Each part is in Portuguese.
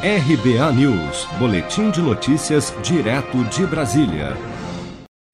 RBA News, Boletim de Notícias, direto de Brasília.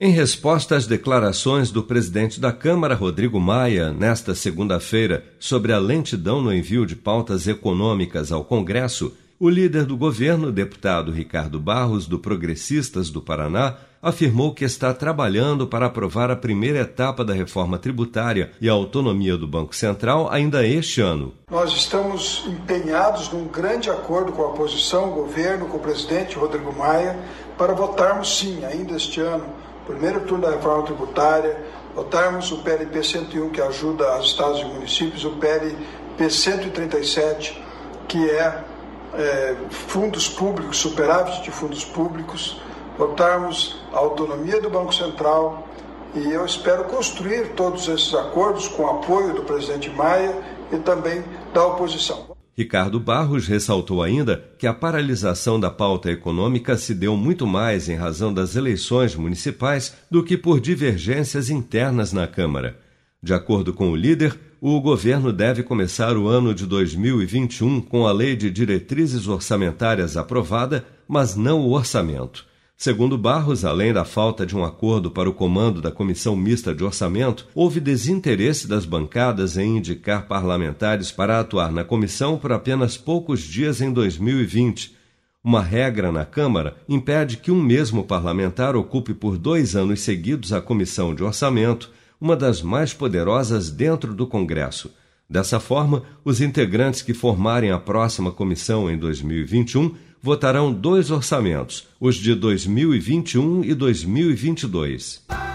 Em resposta às declarações do presidente da Câmara, Rodrigo Maia, nesta segunda-feira, sobre a lentidão no envio de pautas econômicas ao Congresso, o líder do governo, deputado Ricardo Barros, do Progressistas do Paraná, afirmou que está trabalhando para aprovar a primeira etapa da reforma tributária e a autonomia do Banco Central ainda este ano. Nós estamos empenhados num grande acordo com a oposição, o governo, com o presidente Rodrigo Maia, para votarmos sim, ainda este ano, primeiro turno da reforma tributária, votarmos o PLP 101, que ajuda os estados e municípios, o PLP 137, que é é, fundos públicos, superávit de fundos públicos, votarmos a autonomia do Banco Central e eu espero construir todos esses acordos com o apoio do presidente Maia e também da oposição. Ricardo Barros ressaltou ainda que a paralisação da pauta econômica se deu muito mais em razão das eleições municipais do que por divergências internas na Câmara. De acordo com o líder, o governo deve começar o ano de 2021 com a Lei de Diretrizes Orçamentárias aprovada, mas não o orçamento. Segundo Barros, além da falta de um acordo para o comando da Comissão Mista de Orçamento, houve desinteresse das bancadas em indicar parlamentares para atuar na comissão por apenas poucos dias em 2020. Uma regra na Câmara impede que um mesmo parlamentar ocupe por dois anos seguidos a Comissão de Orçamento uma das mais poderosas dentro do Congresso. Dessa forma, os integrantes que formarem a próxima comissão em 2021 votarão dois orçamentos, os de 2021 e 2022.